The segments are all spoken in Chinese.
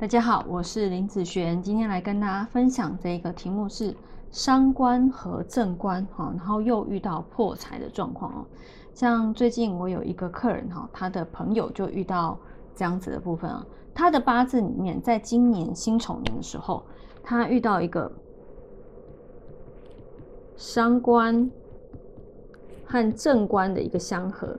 大家好，我是林子璇，今天来跟大家分享这一个题目是伤官和正官哈，然后又遇到破财的状况哦。像最近我有一个客人哈，他的朋友就遇到这样子的部分啊，他的八字里面，在今年辛丑年的时候，他遇到一个伤官和正官的一个相合，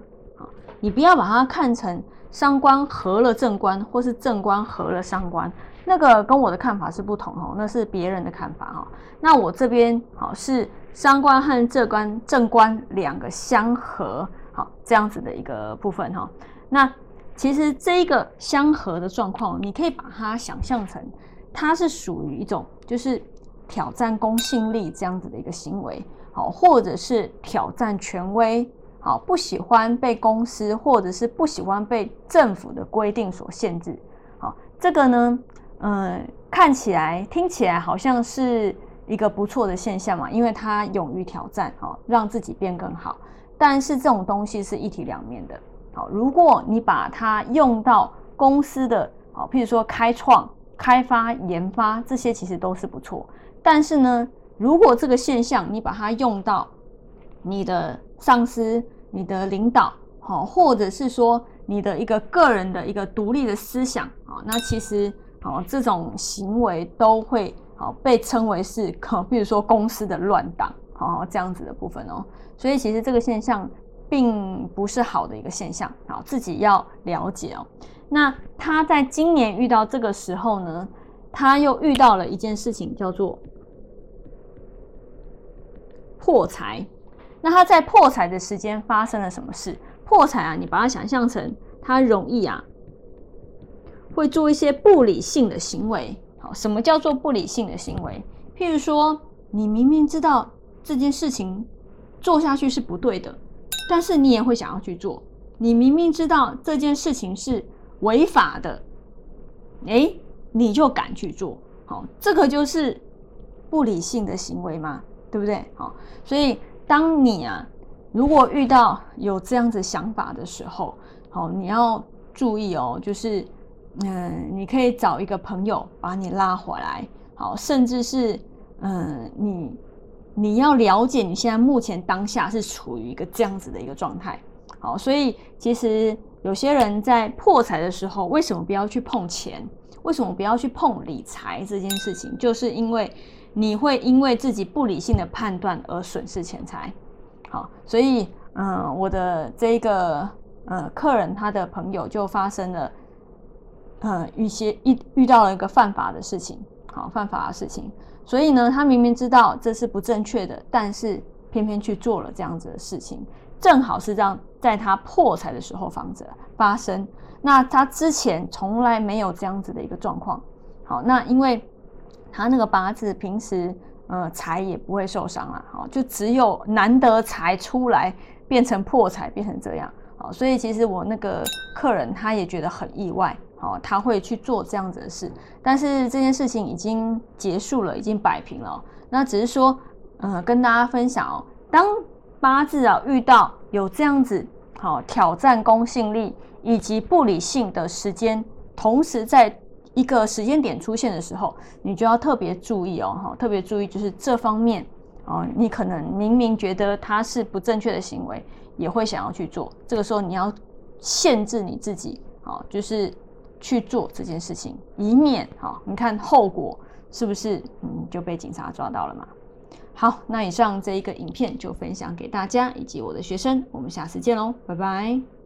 你不要把它看成。伤官合了正官，或是正官合了伤官，那个跟我的看法是不同哦，那是别人的看法哈。那我这边好是伤官和正官正官两个相合，好这样子的一个部分哈。那其实这一个相合的状况，你可以把它想象成，它是属于一种就是挑战公信力这样子的一个行为，好，或者是挑战权威。好，不喜欢被公司或者是不喜欢被政府的规定所限制。好，这个呢，嗯，看起来、听起来好像是一个不错的现象嘛，因为他勇于挑战，好，让自己变更好。但是这种东西是一体两面的。好，如果你把它用到公司的，好，譬如说开创、开发、研发这些，其实都是不错。但是呢，如果这个现象你把它用到你的上司、你的领导，好，或者是说你的一个个人的一个独立的思想，啊，那其实，好，这种行为都会好被称为是，可，比如说公司的乱党，好，这样子的部分哦。所以其实这个现象并不是好的一个现象，好，自己要了解哦。那他在今年遇到这个时候呢，他又遇到了一件事情，叫做破财。那他在破财的时间发生了什么事？破财啊，你把它想象成他容易啊，会做一些不理性的行为。好，什么叫做不理性的行为？譬如说，你明明知道这件事情做下去是不对的，但是你也会想要去做。你明明知道这件事情是违法的，哎，你就敢去做。好，这个就是不理性的行为嘛，对不对？好，所以。当你啊，如果遇到有这样子想法的时候，好，你要注意哦，就是，嗯，你可以找一个朋友把你拉回来，好，甚至是，嗯，你你要了解你现在目前当下是处于一个这样子的一个状态，好，所以其实有些人在破财的时候，为什么不要去碰钱？为什么不要去碰理财这件事情？就是因为。你会因为自己不理性的判断而损失钱财，好，所以嗯，我的这一个呃客人他的朋友就发生了，呃，一些遇遇到了一个犯法的事情，好，犯法的事情，所以呢，他明明知道这是不正确的，但是偏偏去做了这样子的事情，正好是让在他破财的时候防止发生，那他之前从来没有这样子的一个状况，好，那因为。他那个八字平时，呃，财也不会受伤了，好，就只有难得财出来变成破财，变成这样，好，所以其实我那个客人他也觉得很意外，好，他会去做这样子的事，但是这件事情已经结束了，已经摆平了，那只是说，呃，跟大家分享哦，当八字啊遇到有这样子好挑战公信力以及不理性的时间，同时在。一个时间点出现的时候，你就要特别注意哦，哈，特别注意就是这方面哦，你可能明明觉得它是不正确的行为，也会想要去做。这个时候你要限制你自己，好，就是去做这件事情，以免好，你看后果是不是嗯就被警察抓到了嘛？好，那以上这一个影片就分享给大家以及我的学生，我们下次见喽，拜拜。